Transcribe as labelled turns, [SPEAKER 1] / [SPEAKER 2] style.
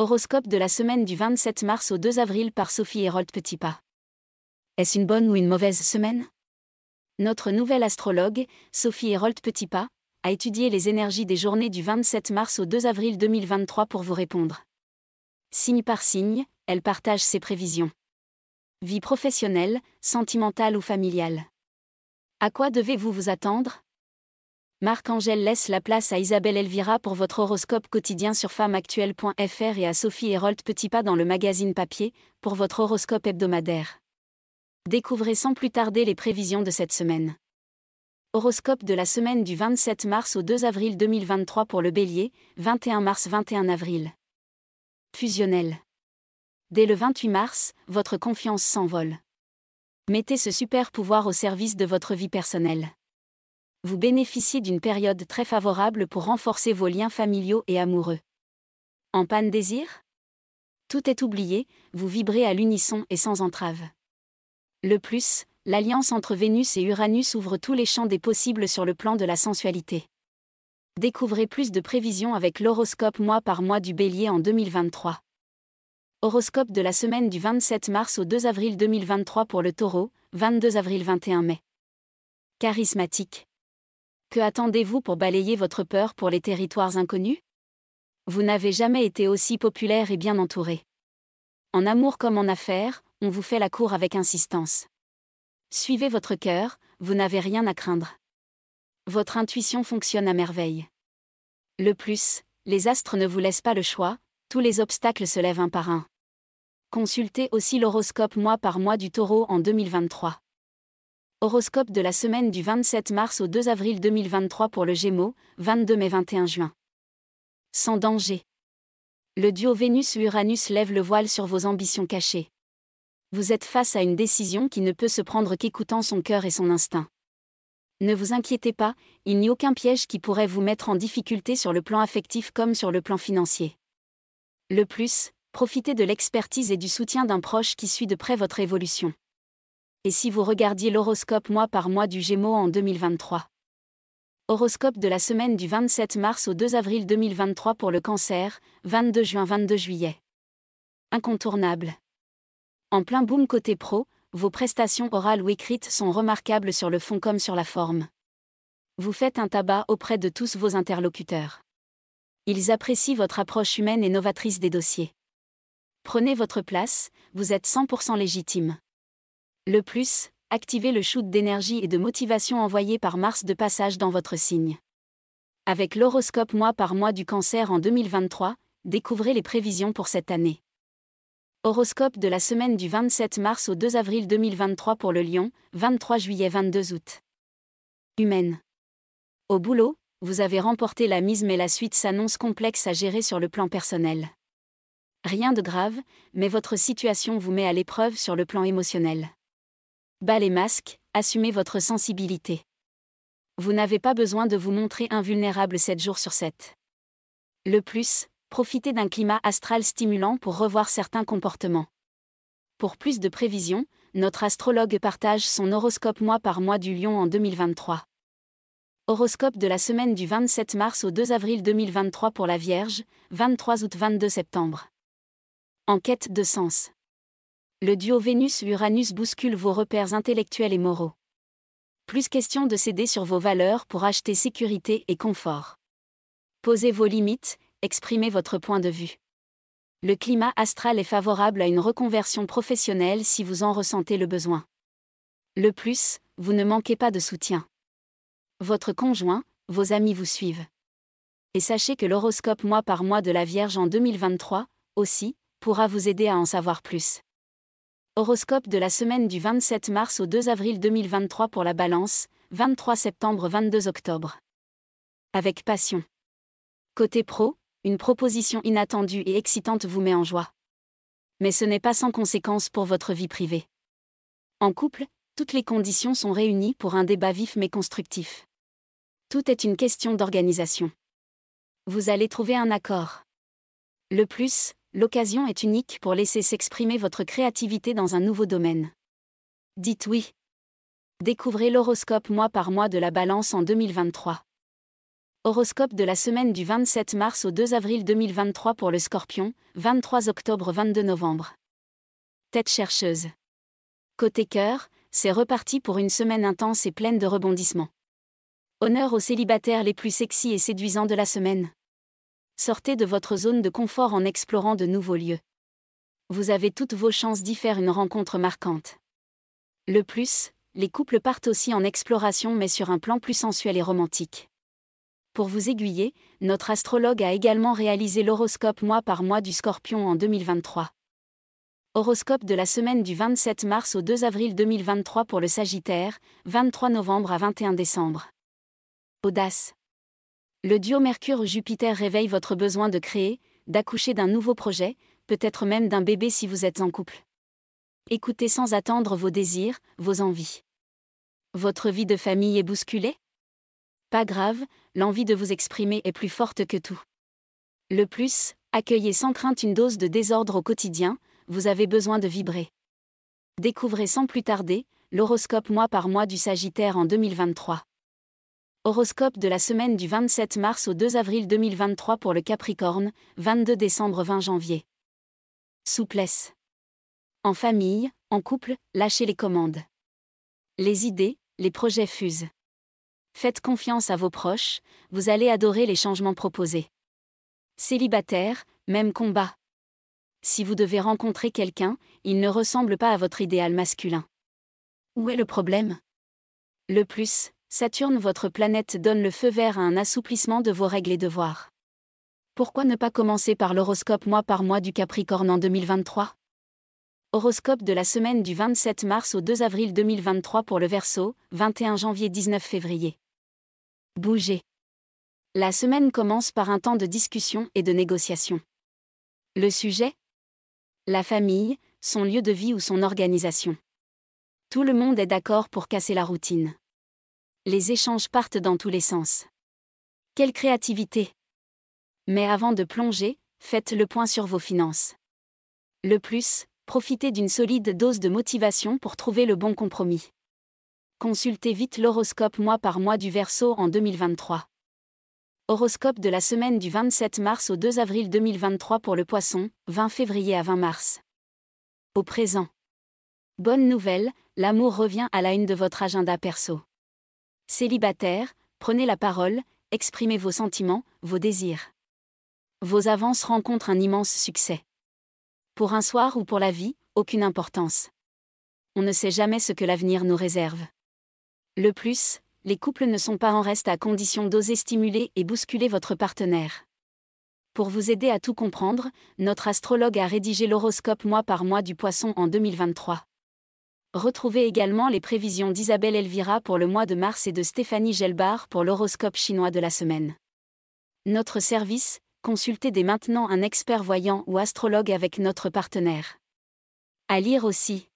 [SPEAKER 1] Horoscope de la semaine du 27 mars au 2 avril par Sophie Hérold Petitpas. Est-ce une bonne ou une mauvaise semaine? Notre nouvelle astrologue, Sophie Hérold Petitpas, a étudié les énergies des journées du 27 mars au 2 avril 2023 pour vous répondre. Signe par signe, elle partage ses prévisions. Vie professionnelle, sentimentale ou familiale. À quoi devez-vous vous attendre? Marc-Angèle laisse la place à Isabelle Elvira pour votre horoscope quotidien sur femmeactuelle.fr et à Sophie Hérold Petitpas dans le magazine papier pour votre horoscope hebdomadaire. Découvrez sans plus tarder les prévisions de cette semaine. Horoscope de la semaine du 27 mars au 2 avril 2023 pour le Bélier, 21 mars 21 avril. Fusionnel. Dès le 28 mars, votre confiance s'envole. Mettez ce super pouvoir au service de votre vie personnelle vous bénéficiez d'une période très favorable pour renforcer vos liens familiaux et amoureux. En panne désir? Tout est oublié, vous vibrez à l'unisson et sans entrave. Le plus, l'alliance entre Vénus et Uranus ouvre tous les champs des possibles sur le plan de la sensualité. Découvrez plus de prévisions avec l'horoscope mois par mois du bélier en 2023. Horoscope de la semaine du 27 mars au 2 avril 2023 pour le taureau, 22 avril 21 mai. Charismatique. Que attendez-vous pour balayer votre peur pour les territoires inconnus? Vous n'avez jamais été aussi populaire et bien entouré. En amour comme en affaires, on vous fait la cour avec insistance. Suivez votre cœur, vous n'avez rien à craindre. Votre intuition fonctionne à merveille. Le plus, les astres ne vous laissent pas le choix, tous les obstacles se lèvent un par un. Consultez aussi l'horoscope mois par mois du taureau en 2023. Horoscope de la semaine du 27 mars au 2 avril 2023 pour le Gémeaux, 22 mai 21 juin. Sans danger. Le duo Vénus-Uranus lève le voile sur vos ambitions cachées. Vous êtes face à une décision qui ne peut se prendre qu'écoutant son cœur et son instinct. Ne vous inquiétez pas, il n'y a aucun piège qui pourrait vous mettre en difficulté sur le plan affectif comme sur le plan financier. Le plus, profitez de l'expertise et du soutien d'un proche qui suit de près votre évolution et si vous regardiez l'horoscope mois par mois du Gémeaux en 2023. Horoscope de la semaine du 27 mars au 2 avril 2023 pour le cancer, 22 juin 22 juillet. Incontournable. En plein boom côté pro, vos prestations orales ou écrites sont remarquables sur le fond comme sur la forme. Vous faites un tabac auprès de tous vos interlocuteurs. Ils apprécient votre approche humaine et novatrice des dossiers. Prenez votre place, vous êtes 100% légitime. Le plus, activez le shoot d'énergie et de motivation envoyé par Mars de passage dans votre signe. Avec l'horoscope mois par mois du cancer en 2023, découvrez les prévisions pour cette année. Horoscope de la semaine du 27 mars au 2 avril 2023 pour le Lion, 23 juillet 22 août. Humaine. Au boulot, vous avez remporté la mise mais la suite s'annonce complexe à gérer sur le plan personnel. Rien de grave, mais votre situation vous met à l'épreuve sur le plan émotionnel. Bas les masques, assumez votre sensibilité. Vous n'avez pas besoin de vous montrer invulnérable 7 jours sur 7. Le plus, profitez d'un climat astral stimulant pour revoir certains comportements. Pour plus de prévisions, notre astrologue partage son horoscope mois par mois du lion en 2023. Horoscope de la semaine du 27 mars au 2 avril 2023 pour la Vierge, 23 août 22 septembre. Enquête de sens le duo Vénus-Uranus bouscule vos repères intellectuels et moraux. Plus question de céder sur vos valeurs pour acheter sécurité et confort. Posez vos limites, exprimez votre point de vue. Le climat astral est favorable à une reconversion professionnelle si vous en ressentez le besoin. Le plus, vous ne manquez pas de soutien. Votre conjoint, vos amis vous suivent. Et sachez que l'horoscope mois par mois de la Vierge en 2023, aussi, pourra vous aider à en savoir plus. Horoscope de la semaine du 27 mars au 2 avril 2023 pour la Balance, 23 septembre 22 octobre. Avec passion. Côté pro, une proposition inattendue et excitante vous met en joie. Mais ce n'est pas sans conséquence pour votre vie privée. En couple, toutes les conditions sont réunies pour un débat vif mais constructif. Tout est une question d'organisation. Vous allez trouver un accord. Le plus, l'occasion est unique pour laisser s'exprimer votre créativité dans un nouveau domaine. Dites oui. Découvrez l'horoscope mois par mois de la balance en 2023. Horoscope de la semaine du 27 mars au 2 avril 2023 pour le Scorpion, 23 octobre 22 novembre. Tête chercheuse. Côté cœur, c'est reparti pour une semaine intense et pleine de rebondissements. Honneur aux célibataires les plus sexy et séduisants de la semaine. Sortez de votre zone de confort en explorant de nouveaux lieux. Vous avez toutes vos chances d'y faire une rencontre marquante. Le plus, les couples partent aussi en exploration mais sur un plan plus sensuel et romantique. Pour vous aiguiller, notre astrologue a également réalisé l'horoscope mois par mois du Scorpion en 2023. Horoscope de la semaine du 27 mars au 2 avril 2023 pour le Sagittaire, 23 novembre à 21 décembre. Audace. Le duo Mercure-Jupiter réveille votre besoin de créer, d'accoucher d'un nouveau projet, peut-être même d'un bébé si vous êtes en couple. Écoutez sans attendre vos désirs, vos envies. Votre vie de famille est bousculée? Pas grave, l'envie de vous exprimer est plus forte que tout. Le plus, accueillez sans crainte une dose de désordre au quotidien, vous avez besoin de vibrer. Découvrez sans plus tarder, l'horoscope mois par mois du Sagittaire en 2023. Horoscope de la semaine du 27 mars au 2 avril 2023 pour le Capricorne, 22 décembre 20 janvier. Souplesse. En famille, en couple, lâchez les commandes. Les idées, les projets fusent. Faites confiance à vos proches, vous allez adorer les changements proposés. Célibataire, même combat. Si vous devez rencontrer quelqu'un, il ne ressemble pas à votre idéal masculin. Où est le problème? Le plus, Saturne, votre planète, donne le feu vert à un assouplissement de vos règles et devoirs. Pourquoi ne pas commencer par l'horoscope mois par mois du Capricorne en 2023 Horoscope de la semaine du 27 mars au 2 avril 2023 pour le Verseau, 21 janvier 19 février. Bougez. La semaine commence par un temps de discussion et de négociation. Le sujet? La famille, son lieu de vie ou son organisation. Tout le monde est d'accord pour casser la routine les échanges partent dans tous les sens. Quelle créativité Mais avant de plonger, faites le point sur vos finances. Le plus, profitez d'une solide dose de motivation pour trouver le bon compromis. Consultez vite l'horoscope mois par mois du Verseau en 2023. Horoscope de la semaine du 27 mars au 2 avril 2023 pour le Poisson, 20 février à 20 mars. Au présent. Bonne nouvelle, l'amour revient à la une de votre agenda perso. Célibataire, prenez la parole, exprimez vos sentiments, vos désirs. Vos avances rencontrent un immense succès. Pour un soir ou pour la vie, aucune importance. On ne sait jamais ce que l'avenir nous réserve. Le plus, les couples ne sont pas en reste à condition d'oser stimuler et bousculer votre partenaire. Pour vous aider à tout comprendre, notre astrologue a rédigé l'horoscope mois par mois du poisson en 2023. Retrouvez également les prévisions d'Isabelle Elvira pour le mois de mars et de Stéphanie Gelbar pour l'horoscope chinois de la semaine. Notre service, consultez dès maintenant un expert voyant ou astrologue avec notre partenaire. À lire aussi,